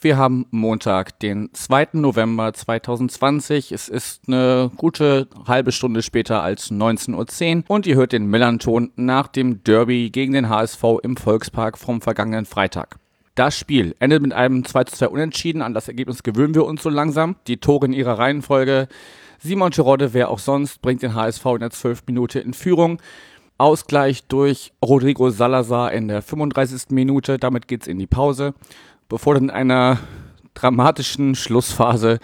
wir haben Montag, den 2. November 2020. Es ist eine gute halbe Stunde später als 19.10 Uhr und ihr hört den Melanton nach dem Derby gegen den HSV im Volkspark vom vergangenen Freitag. Das Spiel endet mit einem 2 zu 2 Unentschieden. An das Ergebnis gewöhnen wir uns so langsam. Die Tore in ihrer Reihenfolge. Simon Terodde, wer auch sonst, bringt den HSV in der 12. Minute in Führung. Ausgleich durch Rodrigo Salazar in der 35. Minute. Damit geht's in die Pause. Bevor dann in einer dramatischen Schlussphase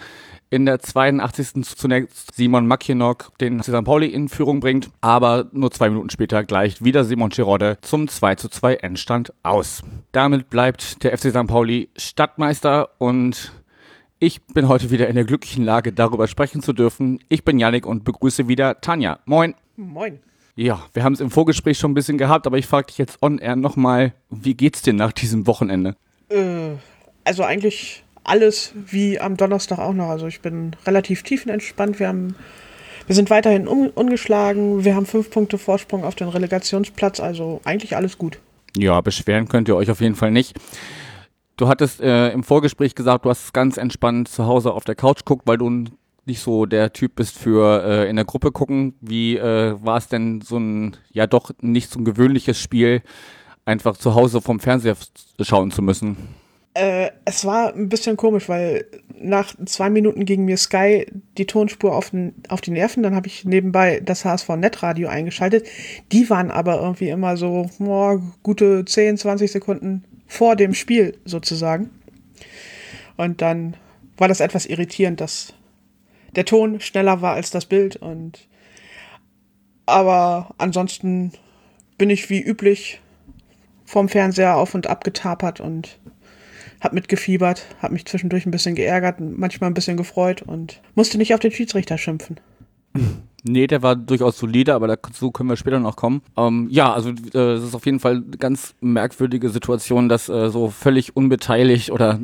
in der 82. zunächst Simon Makienok den St. Pauli in Führung bringt, aber nur zwei Minuten später gleicht wieder Simon Girode zum 2 zu 2 Endstand aus. Damit bleibt der FC St. Pauli Stadtmeister und ich bin heute wieder in der glücklichen Lage, darüber sprechen zu dürfen. Ich bin Yannick und begrüße wieder Tanja. Moin. Moin. Ja, wir haben es im Vorgespräch schon ein bisschen gehabt, aber ich frage dich jetzt on air nochmal, wie geht's dir nach diesem Wochenende? Äh, also eigentlich alles wie am Donnerstag auch noch. Also ich bin relativ tiefenentspannt. Wir haben, wir sind weiterhin un ungeschlagen. Wir haben fünf Punkte Vorsprung auf den Relegationsplatz. Also eigentlich alles gut. Ja, beschweren könnt ihr euch auf jeden Fall nicht. Du hattest äh, im Vorgespräch gesagt, du hast ganz entspannt zu Hause auf der Couch guckt, weil du nicht so der Typ bist für äh, in der Gruppe gucken. Wie äh, war es denn so ein, ja doch nicht so ein gewöhnliches Spiel, einfach zu Hause vom Fernseher schauen zu müssen? Äh, es war ein bisschen komisch, weil nach zwei Minuten ging mir Sky die Tonspur auf, den, auf die Nerven. Dann habe ich nebenbei das HSV Netradio eingeschaltet. Die waren aber irgendwie immer so oh, gute 10, 20 Sekunden vor dem Spiel sozusagen. Und dann war das etwas irritierend, dass der Ton schneller war als das Bild. Und aber ansonsten bin ich wie üblich vom Fernseher auf und ab getapert und hab mitgefiebert, hab mich zwischendurch ein bisschen geärgert, manchmal ein bisschen gefreut und musste nicht auf den Schiedsrichter schimpfen. Nee, der war durchaus solide, aber dazu können wir später noch kommen. Ähm, ja, also äh, es ist auf jeden Fall eine ganz merkwürdige Situation, dass äh, so völlig unbeteiligt oder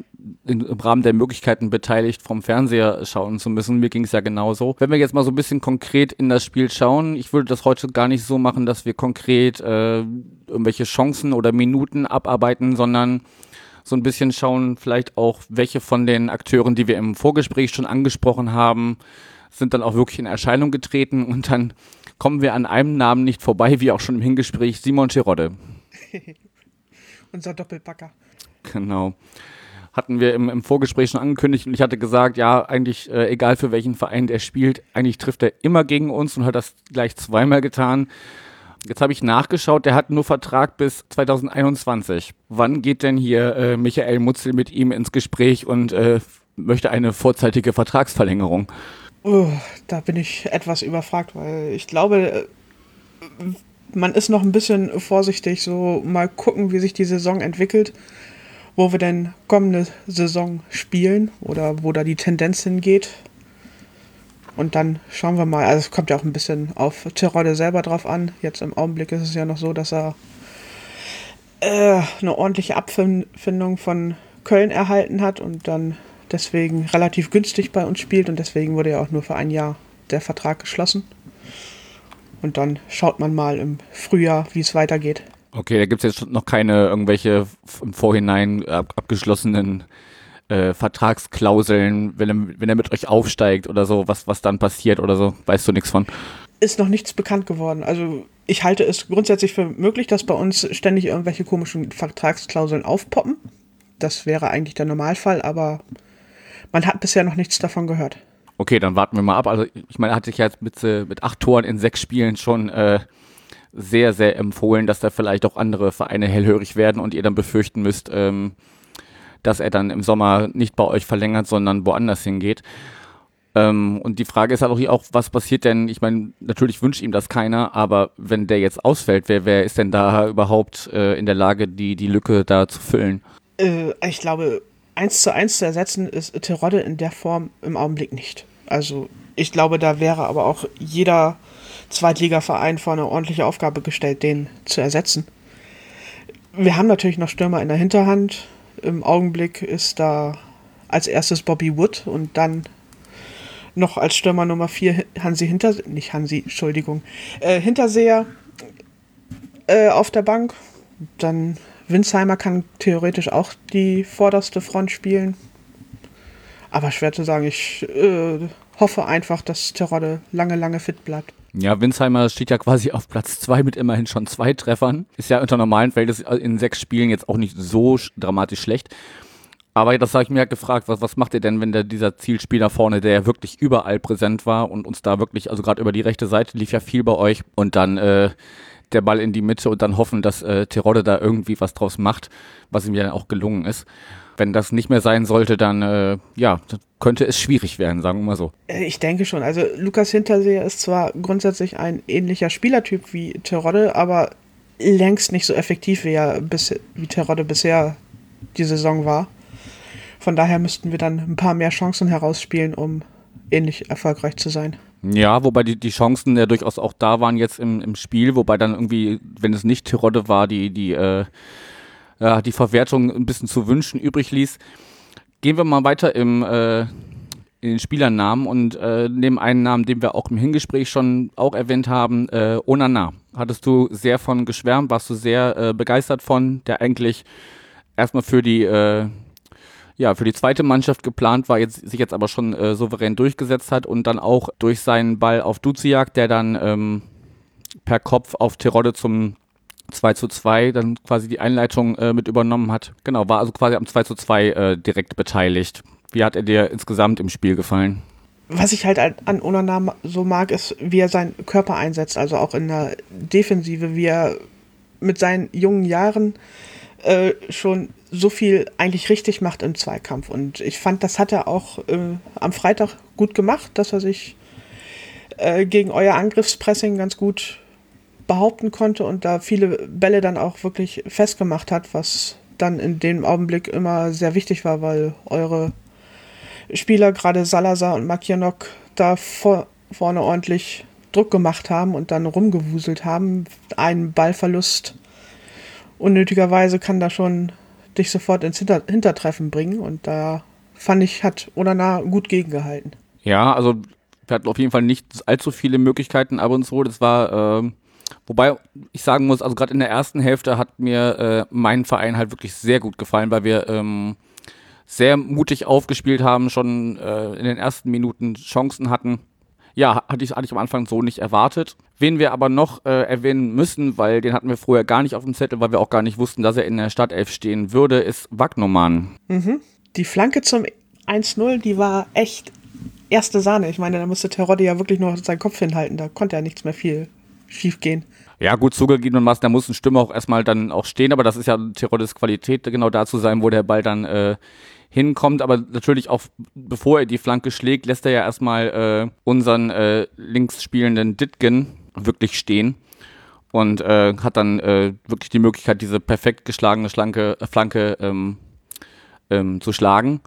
in, im Rahmen der Möglichkeiten beteiligt vom Fernseher schauen zu müssen. Mir ging es ja genauso. Wenn wir jetzt mal so ein bisschen konkret in das Spiel schauen, ich würde das heute gar nicht so machen, dass wir konkret äh, irgendwelche Chancen oder Minuten abarbeiten, sondern so ein bisschen schauen, vielleicht auch, welche von den Akteuren, die wir im Vorgespräch schon angesprochen haben, sind dann auch wirklich in Erscheinung getreten und dann kommen wir an einem Namen nicht vorbei, wie auch schon im Hingespräch, Simon Terodde. Unser Doppelpacker. Genau. Hatten wir im, im, Vorgespräch schon angekündigt und ich hatte gesagt, ja, eigentlich äh, egal für welchen Verein der spielt, eigentlich trifft er immer gegen uns und hat das gleich zweimal getan. Jetzt habe ich nachgeschaut, der hat nur Vertrag bis 2021. Wann geht denn hier äh, Michael Mutzel mit ihm ins Gespräch und äh, möchte eine vorzeitige Vertragsverlängerung? Oh, da bin ich etwas überfragt, weil ich glaube, äh, man ist noch ein bisschen vorsichtig, so mal gucken, wie sich die Saison entwickelt, wo wir denn kommende Saison spielen oder wo da die Tendenz hingeht. Und dann schauen wir mal, also es kommt ja auch ein bisschen auf Tirode selber drauf an. Jetzt im Augenblick ist es ja noch so, dass er äh, eine ordentliche Abfindung von Köln erhalten hat und dann deswegen relativ günstig bei uns spielt und deswegen wurde ja auch nur für ein Jahr der Vertrag geschlossen. Und dann schaut man mal im Frühjahr, wie es weitergeht. Okay, da gibt es jetzt noch keine irgendwelche im Vorhinein ab abgeschlossenen äh, Vertragsklauseln, wenn er, wenn er mit euch aufsteigt oder so, was, was dann passiert oder so, weißt du nichts von? Ist noch nichts bekannt geworden. Also ich halte es grundsätzlich für möglich, dass bei uns ständig irgendwelche komischen Vertragsklauseln aufpoppen. Das wäre eigentlich der Normalfall, aber man hat bisher noch nichts davon gehört. Okay, dann warten wir mal ab. Also ich meine, er hat sich jetzt mit, äh, mit acht Toren in sechs Spielen schon äh, sehr, sehr empfohlen, dass da vielleicht auch andere Vereine hellhörig werden und ihr dann befürchten müsst, ähm, dass er dann im Sommer nicht bei euch verlängert, sondern woanders hingeht. Ähm, und die Frage ist halt auch, auch, was passiert denn? Ich meine, natürlich wünscht ihm das keiner, aber wenn der jetzt ausfällt, wer, wer ist denn da überhaupt äh, in der Lage, die, die Lücke da zu füllen? Äh, ich glaube, eins zu eins zu ersetzen ist Terodde in der Form im Augenblick nicht. Also ich glaube, da wäre aber auch jeder Zweitligaverein vor eine ordentliche Aufgabe gestellt, den zu ersetzen. Wir haben natürlich noch Stürmer in der Hinterhand. Im Augenblick ist da als erstes Bobby Wood und dann noch als Stürmer Nummer 4 Hansi Hinter, nicht Hansi, Entschuldigung, äh, Hinterseher äh, auf der Bank. Dann Winsheimer kann theoretisch auch die vorderste Front spielen. Aber schwer zu sagen, ich äh, hoffe einfach, dass Terodde lange, lange fit bleibt. Ja, Winsheimer steht ja quasi auf Platz zwei mit immerhin schon zwei Treffern. Ist ja unter normalen Verhältnissen in sechs Spielen jetzt auch nicht so dramatisch schlecht. Aber das habe ich mir gefragt, was, was macht ihr denn, wenn der, dieser Zielspieler vorne, der ja wirklich überall präsent war und uns da wirklich, also gerade über die rechte Seite lief ja viel bei euch und dann äh, der Ball in die Mitte und dann hoffen, dass äh, Terodde da irgendwie was draus macht, was ihm ja auch gelungen ist. Wenn das nicht mehr sein sollte, dann äh, ja, könnte es schwierig werden, sagen wir mal so. Äh, ich denke schon. Also Lukas Hinterseher ist zwar grundsätzlich ein ähnlicher Spielertyp wie Terodde, aber längst nicht so effektiv, wie er bis, wie Terodde bisher die Saison war. Von daher müssten wir dann ein paar mehr Chancen herausspielen, um ähnlich erfolgreich zu sein. Ja, wobei die, die Chancen ja durchaus auch da waren jetzt im, im Spiel, wobei dann irgendwie, wenn es nicht Tirode war, die, die, äh, ja, die Verwertung ein bisschen zu wünschen übrig ließ. Gehen wir mal weiter im, äh, in den Spielernamen und äh, nehmen einen Namen, den wir auch im Hingespräch schon auch erwähnt haben, äh, Onana. Hattest du sehr von geschwärmt, warst du sehr äh, begeistert von, der eigentlich erstmal für die, äh, ja, für die zweite Mannschaft geplant war, jetzt, sich jetzt aber schon äh, souverän durchgesetzt hat und dann auch durch seinen Ball auf Duziak, der dann ähm, per Kopf auf Terodde zum 2 zu 2 dann quasi die Einleitung äh, mit übernommen hat. Genau, war also quasi am 2 zu 2 äh, direkt beteiligt. Wie hat er dir insgesamt im Spiel gefallen? Was ich halt an Onana so mag, ist, wie er seinen Körper einsetzt, also auch in der Defensive, wie er mit seinen jungen Jahren äh, schon so viel eigentlich richtig macht im Zweikampf. Und ich fand, das hat er auch äh, am Freitag gut gemacht, dass er sich äh, gegen euer Angriffspressing ganz gut behaupten konnte und da viele Bälle dann auch wirklich festgemacht hat, was dann in dem Augenblick immer sehr wichtig war, weil eure Spieler, gerade Salazar und Makianok, da vor, vorne ordentlich Druck gemacht haben und dann rumgewuselt haben. Ein Ballverlust unnötigerweise kann da schon dich sofort ins Hinter Hintertreffen bringen. Und da fand ich, hat Onana gut gegengehalten. Ja, also wir hatten auf jeden Fall nicht allzu viele Möglichkeiten ab und zu. Das war, äh, wobei ich sagen muss, also gerade in der ersten Hälfte hat mir äh, mein Verein halt wirklich sehr gut gefallen, weil wir ähm, sehr mutig aufgespielt haben, schon äh, in den ersten Minuten Chancen hatten ja, hatte ich, hatte ich am Anfang so nicht erwartet. Wen wir aber noch äh, erwähnen müssen, weil den hatten wir vorher gar nicht auf dem Zettel, weil wir auch gar nicht wussten, dass er in der Startelf stehen würde, ist Wagnumann. Mhm. Die Flanke zum 1-0, die war echt erste Sahne. Ich meine, da musste Terodde ja wirklich nur seinen Kopf hinhalten. Da konnte ja nichts mehr viel schief gehen. Ja, gut zugegebenermaßen, da muss ein Stürmer auch erstmal dann auch stehen, aber das ist ja Teroddes Qualität, genau da zu sein, wo der Ball dann äh, hinkommt, aber natürlich auch bevor er die Flanke schlägt, lässt er ja erstmal äh, unseren äh, links spielenden Ditgen wirklich stehen und äh, hat dann äh, wirklich die Möglichkeit, diese perfekt geschlagene Schlanke, äh, Flanke ähm, ähm, zu schlagen.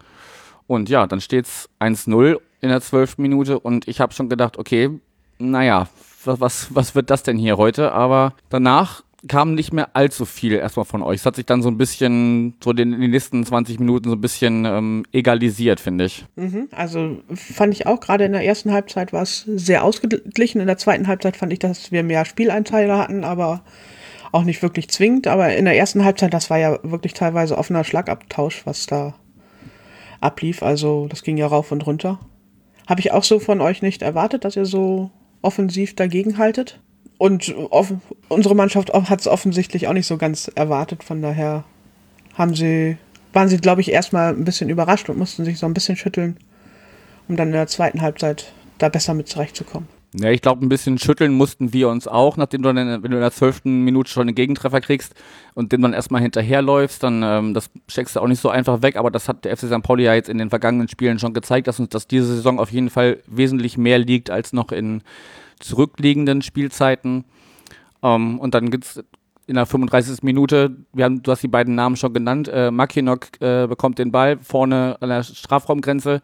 Und ja, dann steht es 1-0 in der zwölften Minute und ich habe schon gedacht, okay, naja, was, was wird das denn hier heute? Aber danach kam nicht mehr allzu viel erstmal von euch. Es hat sich dann so ein bisschen, so den, in den nächsten 20 Minuten so ein bisschen ähm, egalisiert, finde ich. Mhm, also fand ich auch, gerade in der ersten Halbzeit war es sehr ausgeglichen. In der zweiten Halbzeit fand ich, dass wir mehr Spieleinteile hatten, aber auch nicht wirklich zwingend. Aber in der ersten Halbzeit, das war ja wirklich teilweise offener Schlagabtausch, was da ablief. Also das ging ja rauf und runter. Habe ich auch so von euch nicht erwartet, dass ihr so offensiv dagegen haltet. Und unsere Mannschaft hat es offensichtlich auch nicht so ganz erwartet. Von daher haben sie, waren sie, glaube ich, erstmal ein bisschen überrascht und mussten sich so ein bisschen schütteln, um dann in der zweiten Halbzeit da besser mit zurechtzukommen. Ja, ich glaube, ein bisschen schütteln mussten wir uns auch, nachdem du dann, wenn du in der zwölften Minute schon einen Gegentreffer kriegst und dem dann erstmal hinterherläufst, dann ähm, das steckst du auch nicht so einfach weg, aber das hat der FC St. Pauli ja jetzt in den vergangenen Spielen schon gezeigt, dass uns das diese Saison auf jeden Fall wesentlich mehr liegt als noch in zurückliegenden Spielzeiten. Ähm, und dann gibt es in der 35. Minute, wir haben, du hast die beiden Namen schon genannt, äh, Makinok äh, bekommt den Ball vorne an der Strafraumgrenze,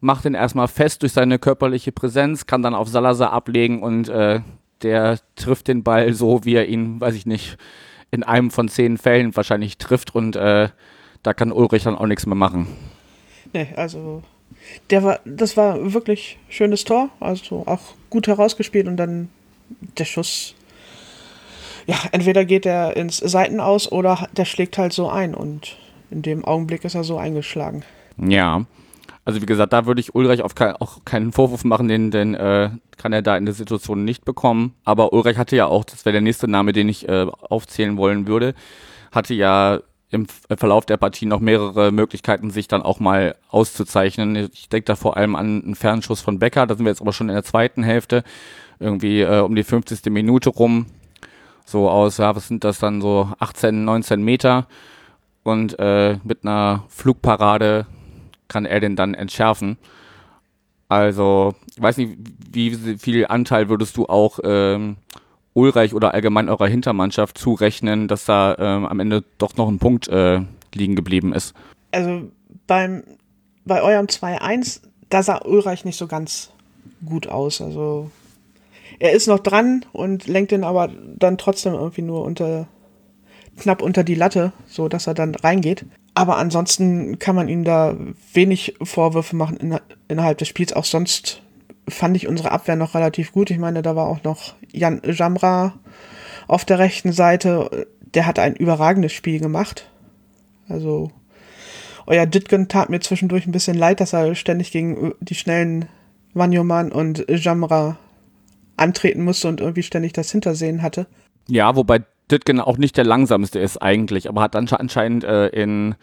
macht ihn erstmal fest durch seine körperliche Präsenz, kann dann auf Salazar ablegen und äh, der trifft den Ball so, wie er ihn, weiß ich nicht, in einem von zehn Fällen wahrscheinlich trifft und äh, da kann Ulrich dann auch nichts mehr machen. Nee, also der war, das war wirklich schönes Tor, also auch gut herausgespielt und dann der Schuss. Ja, entweder geht er ins Seitenaus oder der schlägt halt so ein und in dem Augenblick ist er so eingeschlagen. Ja. Also wie gesagt, da würde ich Ulreich auf ke auch keinen Vorwurf machen, den, den äh, kann er da in der Situation nicht bekommen. Aber Ulreich hatte ja auch, das wäre der nächste Name, den ich äh, aufzählen wollen würde, hatte ja im Verlauf der Partie noch mehrere Möglichkeiten, sich dann auch mal auszuzeichnen. Ich denke da vor allem an einen Fernschuss von Becker, da sind wir jetzt aber schon in der zweiten Hälfte, irgendwie äh, um die 50. Minute rum. So aus, ja, was sind das dann so 18, 19 Meter und äh, mit einer Flugparade kann er den dann entschärfen. Also, ich weiß nicht, wie viel Anteil würdest du auch ähm, Ulreich oder allgemein eurer Hintermannschaft zurechnen, dass da ähm, am Ende doch noch ein Punkt äh, liegen geblieben ist? Also beim bei eurem 2-1, da sah Ulreich nicht so ganz gut aus. Also er ist noch dran und lenkt den aber dann trotzdem irgendwie nur unter knapp unter die Latte, so dass er dann reingeht. Aber ansonsten kann man ihm da wenig Vorwürfe machen in, innerhalb des Spiels. Auch sonst fand ich unsere Abwehr noch relativ gut. Ich meine, da war auch noch Jan Jamra auf der rechten Seite. Der hat ein überragendes Spiel gemacht. Also, euer Ditgen tat mir zwischendurch ein bisschen leid, dass er ständig gegen die schnellen Wanyoman und Jamra antreten musste und irgendwie ständig das Hintersehen hatte. Ja, wobei Ditgen auch nicht der langsamste ist eigentlich, aber hat anscheinend äh, in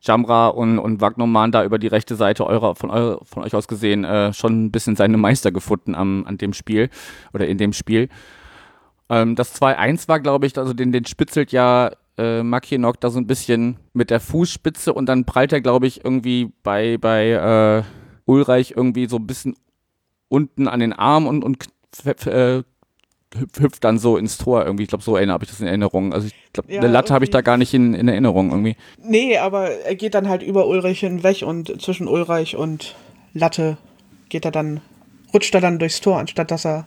Jamra und, und Wagnoman da über die rechte Seite eurer, von, eurer, von euch aus gesehen äh, schon ein bisschen seine Meister gefunden am, an dem Spiel oder in dem Spiel. Ähm, das 2-1 war, glaube ich, also den, den spitzelt ja äh, Makienok da so ein bisschen mit der Fußspitze und dann prallt er, glaube ich, irgendwie bei, bei äh, Ulreich irgendwie so ein bisschen unten an den Arm und, und äh, hüpft dann so ins Tor irgendwie. Ich glaube, so erinnere ich das in Erinnerung. Also ich glaube, ja, eine Latte habe ich da gar nicht in, in Erinnerung irgendwie. Nee, aber er geht dann halt über Ulrich hinweg und zwischen Ulreich und Latte geht er dann, rutscht er dann durchs Tor, anstatt dass er,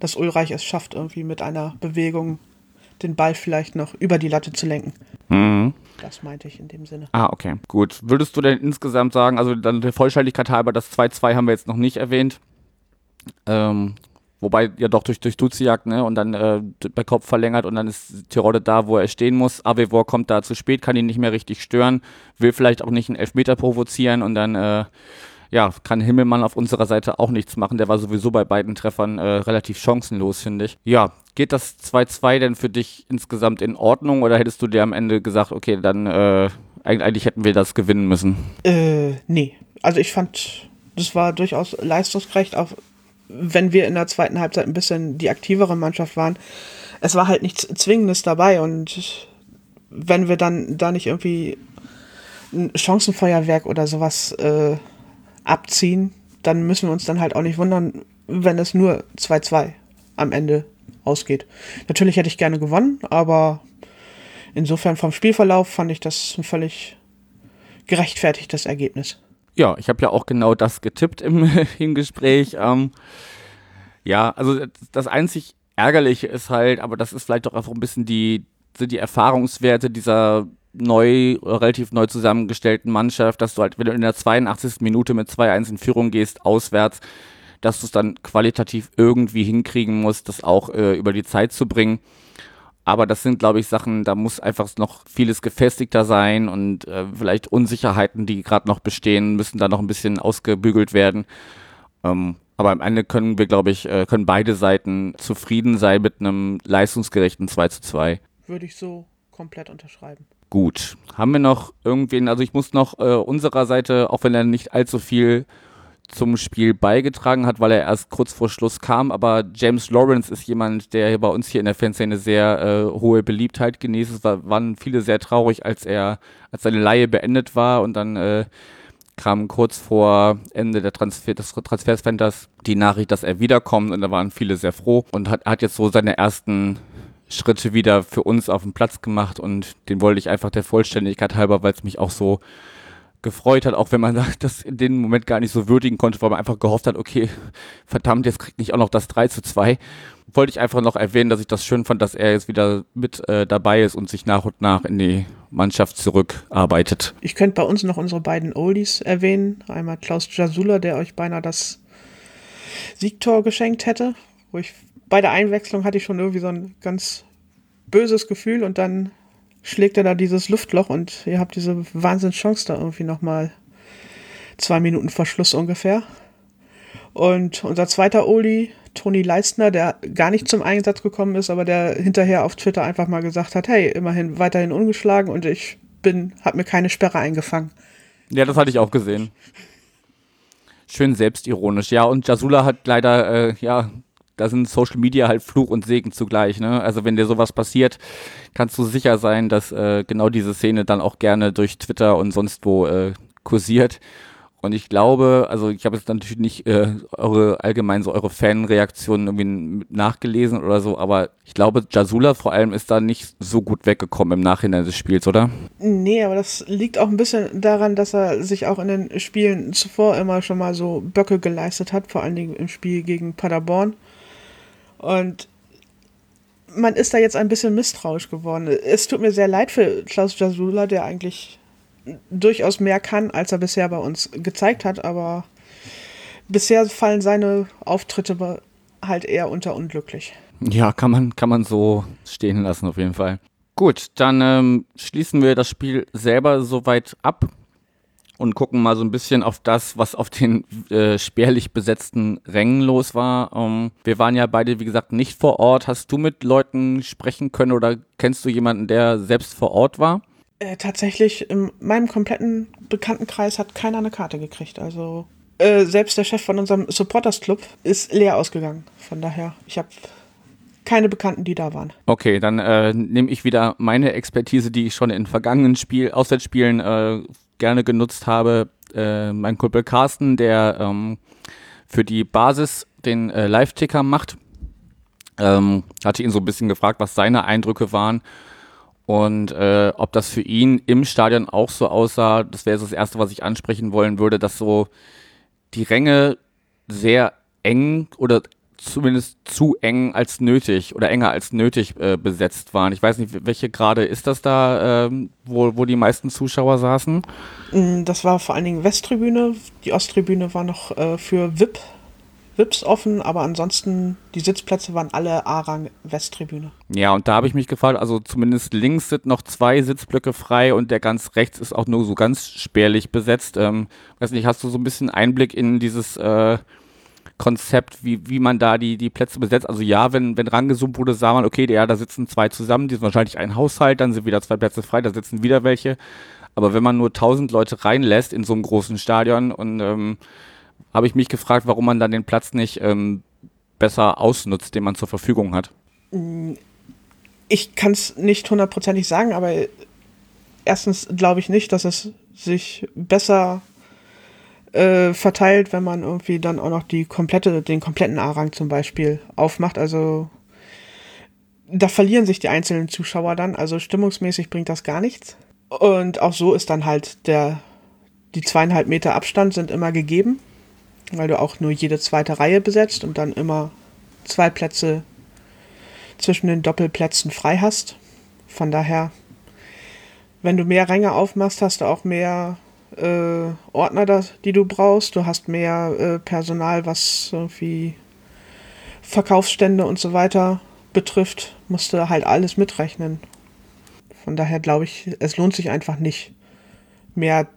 dass Ulreich es schafft, irgendwie mit einer Bewegung den Ball vielleicht noch über die Latte zu lenken. Mhm. Das meinte ich in dem Sinne. Ah, okay. Gut. Würdest du denn insgesamt sagen, also dann der Vollständigkeit halber, das 2-2 haben wir jetzt noch nicht erwähnt. Ähm, Wobei ja doch durch, durch Duziak, ne, und dann äh, bei Kopf verlängert und dann ist Tirode da, wo er stehen muss. Avevor kommt da zu spät, kann ihn nicht mehr richtig stören, will vielleicht auch nicht einen Elfmeter provozieren und dann, äh, ja, kann Himmelmann auf unserer Seite auch nichts machen. Der war sowieso bei beiden Treffern äh, relativ chancenlos, finde ich. Ja, geht das 2-2 denn für dich insgesamt in Ordnung oder hättest du dir am Ende gesagt, okay, dann äh, eigentlich hätten wir das gewinnen müssen? Äh, nee. Also ich fand, das war durchaus leistungsgerecht, auch wenn wir in der zweiten Halbzeit ein bisschen die aktivere Mannschaft waren, es war halt nichts Zwingendes dabei und wenn wir dann da nicht irgendwie ein Chancenfeuerwerk oder sowas äh, abziehen, dann müssen wir uns dann halt auch nicht wundern, wenn es nur 2-2 am Ende ausgeht. Natürlich hätte ich gerne gewonnen, aber insofern vom Spielverlauf fand ich das ein völlig gerechtfertigtes Ergebnis. Ja, ich habe ja auch genau das getippt im, im Gespräch. Ähm, ja, also das einzig Ärgerliche ist halt, aber das ist vielleicht doch einfach ein bisschen die, sind die Erfahrungswerte dieser neu, relativ neu zusammengestellten Mannschaft, dass du halt, wenn du in der 82. Minute mit 2-1 in Führung gehst, auswärts, dass du es dann qualitativ irgendwie hinkriegen musst, das auch äh, über die Zeit zu bringen. Aber das sind, glaube ich, Sachen, da muss einfach noch vieles gefestigter sein und äh, vielleicht Unsicherheiten, die gerade noch bestehen, müssen da noch ein bisschen ausgebügelt werden. Ähm, aber am Ende können wir, glaube ich, äh, können beide Seiten zufrieden sein mit einem leistungsgerechten 2 zu 2. Würde ich so komplett unterschreiben. Gut. Haben wir noch irgendwen, also ich muss noch äh, unserer Seite, auch wenn er nicht allzu viel zum Spiel beigetragen hat, weil er erst kurz vor Schluss kam. Aber James Lawrence ist jemand, der bei uns hier in der Fanszene sehr äh, hohe Beliebtheit genießt. Es war, waren viele sehr traurig, als er, als seine Laie beendet war und dann äh, kam kurz vor Ende der Transfer, des Transfersfenders die Nachricht, dass er wiederkommt und da waren viele sehr froh und hat, hat jetzt so seine ersten Schritte wieder für uns auf den Platz gemacht und den wollte ich einfach der Vollständigkeit halber, weil es mich auch so gefreut hat, auch wenn man das in dem Moment gar nicht so würdigen konnte, weil man einfach gehofft hat, okay, verdammt, jetzt kriegt nicht auch noch das 3 zu 2. Wollte ich einfach noch erwähnen, dass ich das schön fand, dass er jetzt wieder mit äh, dabei ist und sich nach und nach in die Mannschaft zurückarbeitet. Ich könnte bei uns noch unsere beiden Oldies erwähnen. Einmal Klaus Jasula, der euch beinahe das Siegtor geschenkt hätte, wo ich bei der Einwechslung hatte ich schon irgendwie so ein ganz böses Gefühl und dann schlägt er da dieses Luftloch und ihr habt diese Wahnsinnschance da irgendwie nochmal zwei Minuten vor Schluss ungefähr. Und unser zweiter Oli, Toni Leistner, der gar nicht zum Einsatz gekommen ist, aber der hinterher auf Twitter einfach mal gesagt hat, hey, immerhin weiterhin ungeschlagen und ich bin, hab mir keine Sperre eingefangen. Ja, das hatte ich auch gesehen. Schön selbstironisch. Ja, und Jasula hat leider, äh, ja, da sind Social Media halt Fluch und Segen zugleich. Ne? Also wenn dir sowas passiert, kannst du sicher sein, dass äh, genau diese Szene dann auch gerne durch Twitter und sonst wo äh, kursiert. Und ich glaube, also ich habe jetzt natürlich nicht äh, eure allgemein so eure Fanreaktionen irgendwie nachgelesen oder so, aber ich glaube, Jasula vor allem ist da nicht so gut weggekommen im Nachhinein des Spiels, oder? Nee, aber das liegt auch ein bisschen daran, dass er sich auch in den Spielen zuvor immer schon mal so Böcke geleistet hat, vor allen Dingen im Spiel gegen Paderborn. Und man ist da jetzt ein bisschen misstrauisch geworden. Es tut mir sehr leid für Klaus Jasula, der eigentlich durchaus mehr kann, als er bisher bei uns gezeigt hat, aber bisher fallen seine Auftritte halt eher unter unglücklich. Ja, kann man, kann man so stehen lassen auf jeden Fall. Gut, dann ähm, schließen wir das Spiel selber soweit ab und gucken mal so ein bisschen auf das, was auf den äh, spärlich besetzten Rängen los war. Ähm, wir waren ja beide, wie gesagt, nicht vor Ort. Hast du mit Leuten sprechen können oder kennst du jemanden, der selbst vor Ort war? Äh, tatsächlich, in meinem kompletten Bekanntenkreis hat keiner eine Karte gekriegt. Also äh, selbst der Chef von unserem Supporters Club ist leer ausgegangen. Von daher, ich habe keine Bekannten, die da waren. Okay, dann äh, nehme ich wieder meine Expertise, die ich schon in vergangenen Spiel, Auswärtsspielen äh, gerne genutzt habe. Äh, mein Kumpel Carsten, der ähm, für die Basis den äh, Live-Ticker macht, ähm, hatte ihn so ein bisschen gefragt, was seine Eindrücke waren und äh, ob das für ihn im Stadion auch so aussah. Das wäre das Erste, was ich ansprechen wollen würde, dass so die Ränge sehr eng oder zumindest zu eng als nötig oder enger als nötig äh, besetzt waren. Ich weiß nicht, welche Grade ist das da, ähm, wo, wo die meisten Zuschauer saßen? Mm, das war vor allen Dingen Westtribüne. Die Osttribüne war noch äh, für VIP, VIPs offen, aber ansonsten die Sitzplätze waren alle A-Rang Westtribüne. Ja, und da habe ich mich gefragt, also zumindest links sind noch zwei Sitzblöcke frei und der ganz rechts ist auch nur so ganz spärlich besetzt. Ähm, weiß nicht, hast du so ein bisschen Einblick in dieses äh, Konzept, wie, wie man da die, die Plätze besetzt. Also ja, wenn, wenn rangezoomt wurde, sah man, okay, ja, da sitzen zwei zusammen, die sind wahrscheinlich ein Haushalt, dann sind wieder zwei Plätze frei, da sitzen wieder welche. Aber wenn man nur tausend Leute reinlässt in so einem großen Stadion und ähm, habe ich mich gefragt, warum man dann den Platz nicht ähm, besser ausnutzt, den man zur Verfügung hat. Ich kann es nicht hundertprozentig sagen, aber erstens glaube ich nicht, dass es sich besser äh, verteilt, wenn man irgendwie dann auch noch die komplette, den kompletten A-Rang zum Beispiel aufmacht. Also da verlieren sich die einzelnen Zuschauer dann. Also stimmungsmäßig bringt das gar nichts. Und auch so ist dann halt der, die zweieinhalb Meter Abstand sind immer gegeben, weil du auch nur jede zweite Reihe besetzt und dann immer zwei Plätze zwischen den Doppelplätzen frei hast. Von daher, wenn du mehr Ränge aufmachst, hast du auch mehr äh, Ordner, das, die du brauchst. Du hast mehr äh, Personal, was irgendwie Verkaufsstände und so weiter betrifft. Musst du halt alles mitrechnen. Von daher glaube ich, es lohnt sich einfach nicht, mehr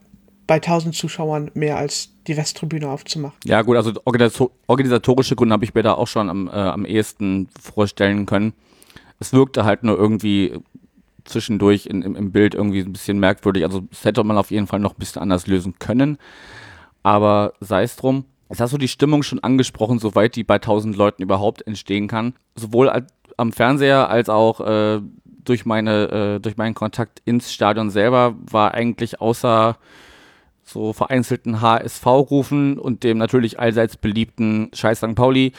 bei 1000 Zuschauern mehr als die Westtribüne aufzumachen. Ja gut, also organisatorische Gründe habe ich mir da auch schon am, äh, am ehesten vorstellen können. Es wirkte halt nur irgendwie zwischendurch in, im, im Bild irgendwie ein bisschen merkwürdig. Also das hätte man auf jeden Fall noch ein bisschen anders lösen können. Aber sei es drum. Jetzt hast du die Stimmung schon angesprochen, soweit die bei 1000 Leuten überhaupt entstehen kann. Sowohl am Fernseher als auch äh, durch, meine, äh, durch meinen Kontakt ins Stadion selber war eigentlich außer so vereinzelten HSV-Rufen und dem natürlich allseits beliebten Scheiß St. Pauli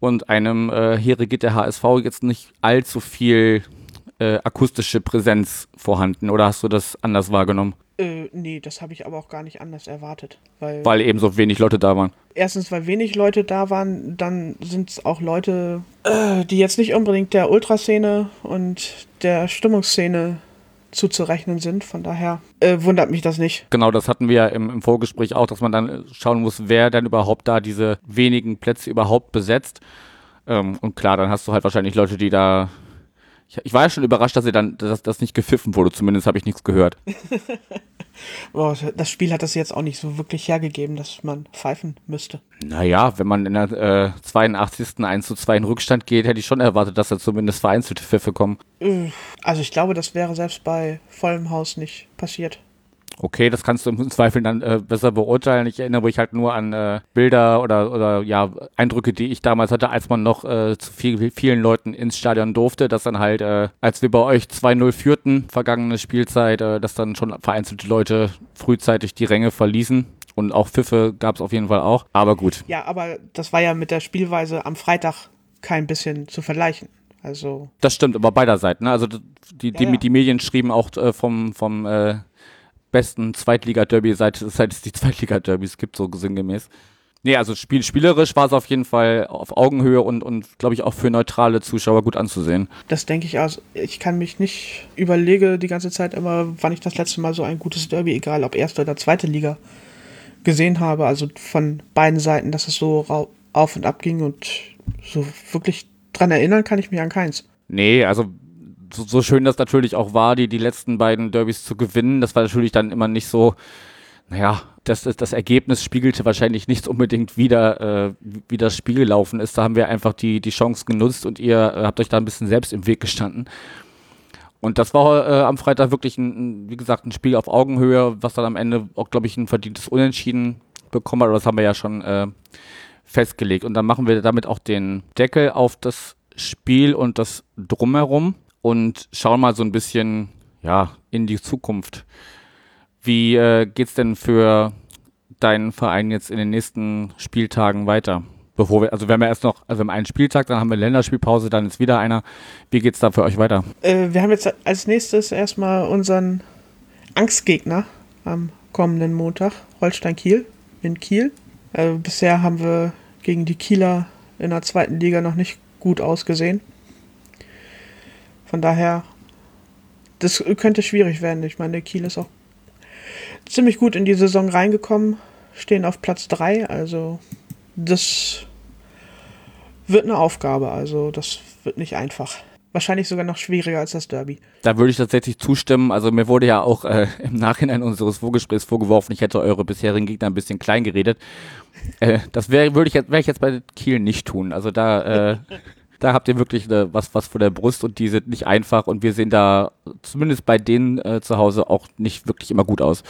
und einem äh, Here der HSV jetzt nicht allzu viel äh, akustische Präsenz vorhanden oder hast du das anders wahrgenommen? Äh, nee, das habe ich aber auch gar nicht anders erwartet. Weil, Weil eben so wenig Leute da waren. erstens, weil wenig Leute da waren, dann sind es auch Leute, äh, die jetzt nicht unbedingt der Ultraszene und der Stimmungsszene zuzurechnen sind. Von daher äh, wundert mich das nicht. Genau, das hatten wir ja im, im Vorgespräch auch, dass man dann äh, schauen muss, wer denn überhaupt da diese wenigen Plätze überhaupt besetzt. Ähm, und klar, dann hast du halt wahrscheinlich Leute, die da. Ich, ich war ja schon überrascht, dass sie dann, dass das nicht gepfiffen wurde. Zumindest habe ich nichts gehört. Boah, das Spiel hat das jetzt auch nicht so wirklich hergegeben, dass man pfeifen müsste. Naja, wenn man in der äh, 82. 1 zu 2 in Rückstand geht, hätte ich schon erwartet, dass da zumindest vereinzelte Pfiffe kommen. Äh, Also ich glaube, das wäre selbst bei vollem Haus nicht passiert. Okay, das kannst du im Zweifel dann äh, besser beurteilen. Ich erinnere mich halt nur an äh, Bilder oder, oder ja, Eindrücke, die ich damals hatte, als man noch äh, zu viel, vielen Leuten ins Stadion durfte, dass dann halt, äh, als wir bei euch 2-0 führten, vergangene Spielzeit, äh, dass dann schon vereinzelte Leute frühzeitig die Ränge verließen. Und auch Pfiffe gab es auf jeden Fall auch. Aber gut. Ja, aber das war ja mit der Spielweise am Freitag kein bisschen zu vergleichen. Also, Das stimmt, aber beider Seiten. Ne? Also die, die, Ja, ja. die Medien schrieben auch äh, vom, vom äh, besten Zweitliga-Derby, seit, seit es die Zweitliga-Derbys gibt, so sinngemäß. Nee, also spiel, spielerisch war es auf jeden Fall auf Augenhöhe und, und glaube ich, auch für neutrale Zuschauer gut anzusehen. das denke ich aus. Ich kann mich nicht überlege die ganze Zeit immer, wann ich das letzte Mal so ein gutes Derby, egal ob erste oder zweite Liga, gesehen habe. Also von beiden Seiten, dass es so rau- auf und ab ging und so wirklich dran erinnern kann ich mich an keins. Nee, also so, so schön das natürlich auch war, die, die letzten beiden Derbys zu gewinnen, das war natürlich dann immer nicht so, naja, das, das, Ergebnis spiegelte wahrscheinlich nicht unbedingt wieder, äh, wie- das Spiel gelaufen ist. Da haben wir einfach die, die Chance genutzt und ihr äh, habt euch da ein bisschen selbst im Weg gestanden. Und das war äh, am Freitag wirklich, ein, wie gesagt, ein Spiel auf Augenhöhe, was dann am Ende auch, glaube ich, ein verdientes Unentschieden bekommen hat. Das haben wir ja schon äh, festgelegt. Und dann machen wir damit auch den Deckel auf das Spiel und das Drumherum und schauen mal so ein bisschen ja, in die Zukunft. Wie äh, geht's denn für deinen Verein jetzt in den nächsten Spieltagen weiter? Bevor wir, also wir haben ja erst noch, also wir haben einen Spieltag, dann haben wir Länderspielpause, dann ist wieder einer. Wie geht's da für euch weiter? Äh, wir haben jetzt als nächstes erstmal unseren Angstgegner am kommenden Montag, Holstein Kiel in Kiel. Äh, bisher haben wir gegen die Kieler in der zweiten Liga noch nicht gut ausgesehen. Von daher, das könnte schwierig werden. Ich meine, Kiel ist auch ziemlich gut in die Saison reingekommen, stehen auf Platz 3, also das wird eine Aufgabe, also das wird nicht einfach. Wahrscheinlich sogar noch schwieriger als das Derby. Da würde ich tatsächlich zustimmen. Also mir wurde ja auch äh, im Nachhinein unseres Vorgesprächs vorgeworfen, ich hätte eure bisherigen Gegner ein bisschen klein geredet. Äh, das wäre würde ich jetzt, werde ich jetzt bei Kiel nicht tun. Also da, äh, da habt ihr wirklich äh, was, was vor der Brust und die sind nicht einfach und wir sehen da zumindest bei denen äh, zu Hause auch nicht wirklich immer gut aus.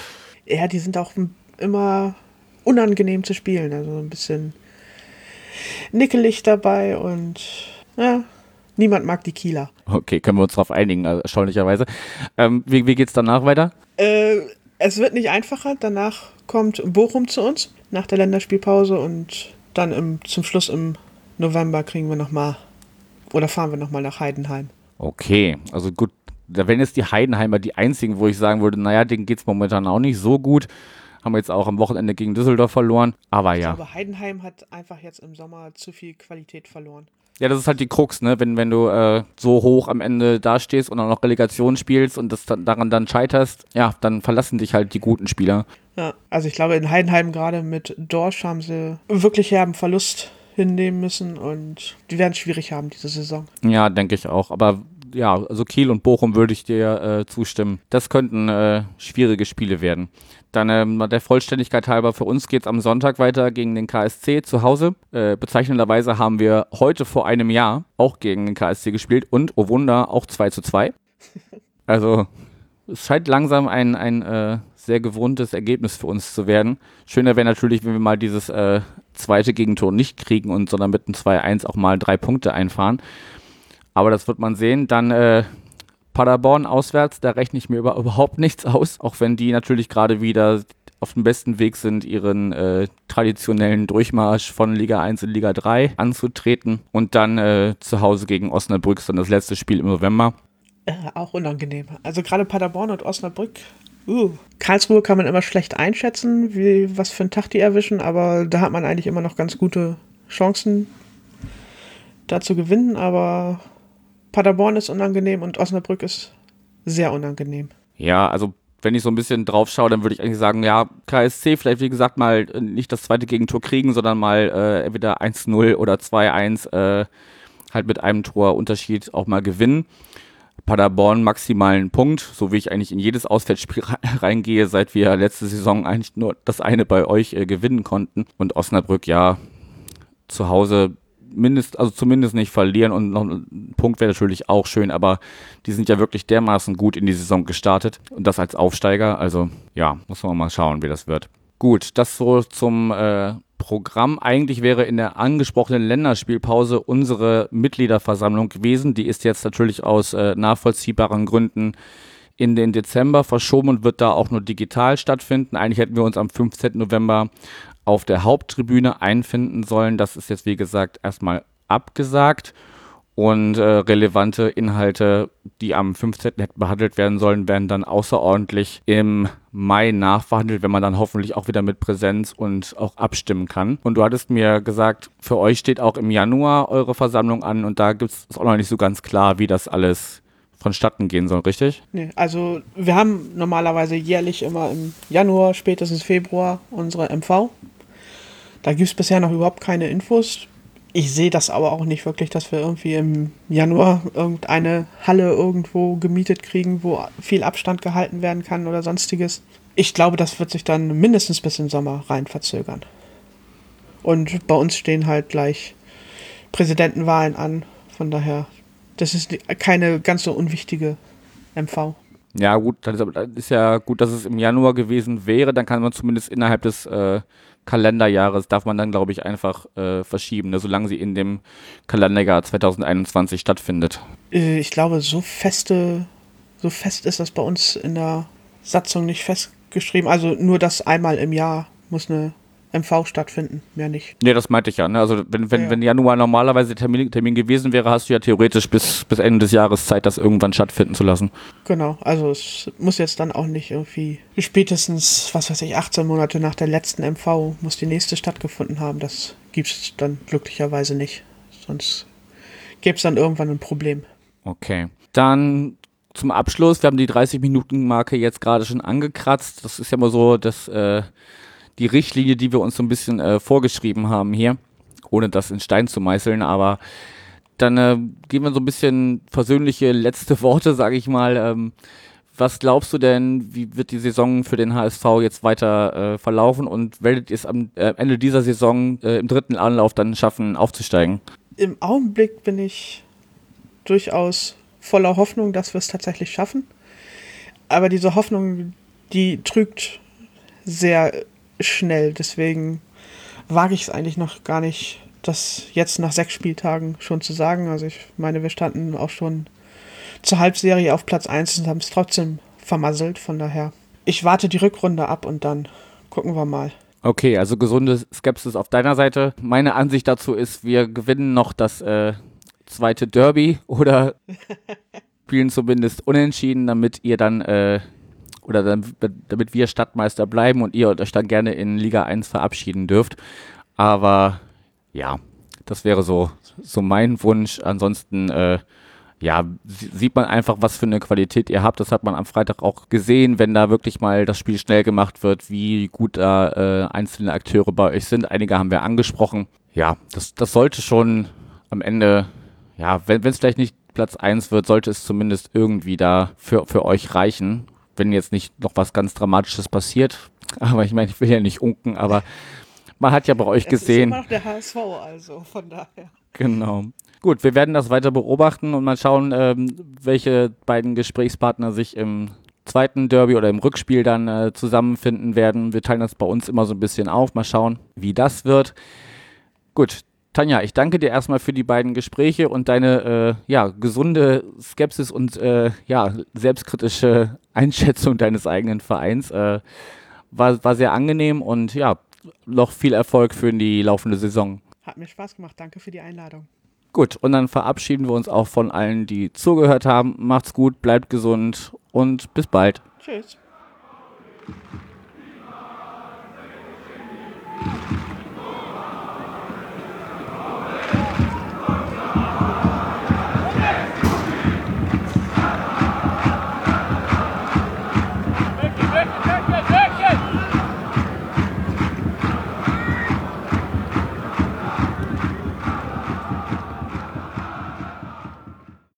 Ja, die sind auch immer unangenehm zu spielen. Also ein bisschen nickelig dabei und ja, niemand mag die Kieler. Okay, können wir uns darauf einigen, erstaunlicherweise. Ähm, wie, wie geht's danach weiter? Äh, es wird nicht einfacher. Danach kommt Bochum zu uns nach der Länderspielpause und dann im, zum Schluss im November kriegen wir noch mal oder fahren wir noch mal nach Heidenheim. Okay, also gut, da wären jetzt die Heidenheimer die einzigen, wo ich sagen würde, naja, denen geht's momentan auch nicht so gut. Haben wir jetzt auch am Wochenende gegen Düsseldorf verloren. Aber ja. Aber Heidenheim hat einfach jetzt im Sommer zu viel Qualität verloren. Ja, das ist halt die Krux, ne? Wenn, wenn du äh, so hoch am Ende dastehst und auch noch Relegation spielst und das dann, daran dann scheiterst, ja, dann verlassen dich halt die guten Spieler. Ja, also ich glaube, in Heidenheim gerade mit Dorsch haben sie wirklich herben Verlust hinnehmen müssen und die werden es schwierig haben diese Saison. Ja, denke ich auch. Aber ja, also Kiel und Bochum würde ich dir äh, zustimmen. Das könnten äh, schwierige Spiele werden. Dann ähm, der Vollständigkeit halber, für uns geht's am Sonntag weiter gegen den KSC zu Hause. Äh, bezeichnenderweise haben wir heute vor einem Jahr auch gegen den KSC gespielt und, oh Wunder, auch 2 zu 2. Also es scheint langsam ein, ein äh, sehr gewohntes Ergebnis für uns zu werden. Schöner wäre natürlich, wenn wir mal dieses äh, zweite Gegentor nicht kriegen und sondern mit einem 2-1 auch mal drei Punkte einfahren. Aber das wird man sehen. Dann äh, Paderborn auswärts, da rechne ich mir über, überhaupt nichts aus, auch wenn die natürlich gerade wieder auf dem besten Weg sind, ihren äh, traditionellen Durchmarsch von Liga 1 in Liga 3 anzutreten. Und dann äh, zu Hause gegen Osnabrück dann das letzte Spiel im November. Äh, auch unangenehm. Also gerade Paderborn und Osnabrück Uh. Karlsruhe kann man immer schlecht einschätzen, wie, was für einen Tag die erwischen, aber da hat man eigentlich immer noch ganz gute Chancen, da zu gewinnen. Aber Paderborn ist unangenehm und Osnabrück ist sehr unangenehm. Ja, also wenn ich so ein bisschen drauf schaue, dann würde ich eigentlich sagen, ja, KSC vielleicht, wie gesagt, mal nicht das zweite Gegentor kriegen, sondern mal äh, entweder 1-0 oder 2-1 äh, halt mit einem Torunterschied auch mal gewinnen. Paderborn maximalen Punkt, so wie ich eigentlich in jedes Auswärtsspiel reingehe, seit wir letzte Saison eigentlich nur das eine bei euch äh, gewinnen konnten. Und Osnabrück, ja, zu Hause mindest, also zumindest nicht verlieren und noch ein Punkt wäre natürlich auch schön, aber die sind ja wirklich dermaßen gut in die Saison gestartet und das als Aufsteiger. Also ja, muss man mal schauen, wie das wird. Gut, das so zum äh, Programm. Eigentlich wäre in der angesprochenen Länderspielpause unsere Mitgliederversammlung gewesen. Die ist jetzt natürlich aus äh, nachvollziehbaren Gründen in den Dezember verschoben und wird da auch nur digital stattfinden. Eigentlich hätten wir uns am 15. November auf der Haupttribüne einfinden sollen. Das ist jetzt, wie gesagt, erstmal abgesagt. Und äh, relevante Inhalte, die am 15. hätten behandelt werden sollen, werden dann außerordentlich im Mai nachverhandelt, wenn man dann hoffentlich auch wieder mit Präsenz und auch abstimmen kann. Und du hattest mir gesagt, für euch steht auch im Januar eure Versammlung an und da gibt es auch noch nicht so ganz klar, wie das alles vonstatten gehen soll, richtig? Nee, also wir haben normalerweise jährlich immer im Januar, spätestens Februar unsere MV. Da gibt es bisher noch überhaupt keine Infos. Ich sehe das aber auch nicht wirklich, dass wir irgendwie im Januar irgendeine Halle irgendwo gemietet kriegen, wo viel Abstand gehalten werden kann oder sonstiges. Ich glaube, das wird sich dann mindestens bis im Sommer rein verzögern. Und bei uns stehen halt gleich Präsidentenwahlen an. Von daher, das ist keine ganz so unwichtige MV. Ja, gut, dann ist, ja gut, dass es im Januar gewesen wäre. Dann kann man zumindest innerhalb des äh, Kalenderjahres darf man dann, glaube ich, einfach äh, verschieben, ne, solange sie in dem Kalenderjahr 2021 stattfindet. Äh, ich glaube, so feste, so fest ist das bei uns in der Satzung nicht festgeschrieben. Also nur das einmal im Jahr muss eine MV stattfinden, mehr nicht. Nee, das meinte ich ja. Ne? Also wenn, wenn, ja, ja. wenn Januar normalerweise Termin, Termin gewesen wäre, hast du ja theoretisch bis, bis Ende des Jahres Zeit, das irgendwann stattfinden zu lassen. Genau, also es muss jetzt dann auch nicht irgendwie spätestens, was weiß ich, 18 Monate nach der letzten MV muss die nächste stattgefunden haben. Das gibt es dann glücklicherweise nicht. Sonst gäbe es dann irgendwann ein Problem. Okay. Dann zum Abschluss, wir haben die 30-Minuten-Marke jetzt gerade schon angekratzt. Das ist ja mal so, dass äh, die Richtlinie, die wir uns so ein bisschen äh, vorgeschrieben haben hier, ohne das in Stein zu meißeln, aber dann äh, geben wir so ein bisschen versöhnliche letzte Worte, sage ich mal. Ähm, was glaubst du denn, wie wird die Saison für den HSV jetzt weiter äh, verlaufen und werdet ihr es am äh, Ende dieser Saison äh, im dritten Anlauf dann schaffen, aufzusteigen? Im Augenblick bin ich durchaus voller Hoffnung, dass wir es tatsächlich schaffen. Aber diese Hoffnung, die trügt sehr schnell. Deswegen wage ich es eigentlich noch gar nicht, das jetzt nach sechs Spieltagen schon zu sagen. Also ich meine, wir standen auch schon zur Halbserie auf Platz 1 und haben es trotzdem vermasselt. Von daher, ich warte die Rückrunde ab und dann gucken wir mal. Okay, also gesunde Skepsis auf deiner Seite. Meine Ansicht dazu ist, wir gewinnen noch das äh, zweite Derby oder spielen zumindest unentschieden, damit ihr dann äh, oder dann, damit wir Stadtmeister bleiben und ihr euch dann gerne in Liga 1 verabschieden dürft. Aber ja, das wäre so, so mein Wunsch. Ansonsten, äh, ja, sieht man einfach, was für eine Qualität ihr habt. Das hat man am Freitag auch gesehen, wenn da wirklich mal das Spiel schnell gemacht wird, wie gut da äh, einzelne Akteure bei euch sind. Einige haben wir angesprochen. Ja, das, das sollte schon am Ende, ja, wenn es vielleicht nicht Platz 1 wird, sollte es zumindest irgendwie da für, für euch reichen wenn jetzt nicht noch was ganz Dramatisches passiert. Aber ich meine, ich will ja nicht unken, aber man hat ja bei euch es gesehen. Ist immer noch der HSV, also von daher. Genau. Gut, wir werden das weiter beobachten und mal schauen, ähm, welche beiden Gesprächspartner sich im zweiten Derby oder im Rückspiel dann äh, zusammenfinden werden. Wir teilen das bei uns immer so ein bisschen auf. Mal schauen, wie das wird. Gut, Tanja, ich danke dir erstmal für die beiden Gespräche und deine äh, ja, gesunde Skepsis und äh, ja, selbstkritische Einschätzung deines eigenen Vereins. Äh, war, war sehr angenehm und ja, noch viel Erfolg für die laufende Saison. Hat mir Spaß gemacht. Danke für die Einladung. Gut, und dann verabschieden wir uns auch von allen, die zugehört haben. Macht's gut, bleibt gesund und bis bald. Tschüss.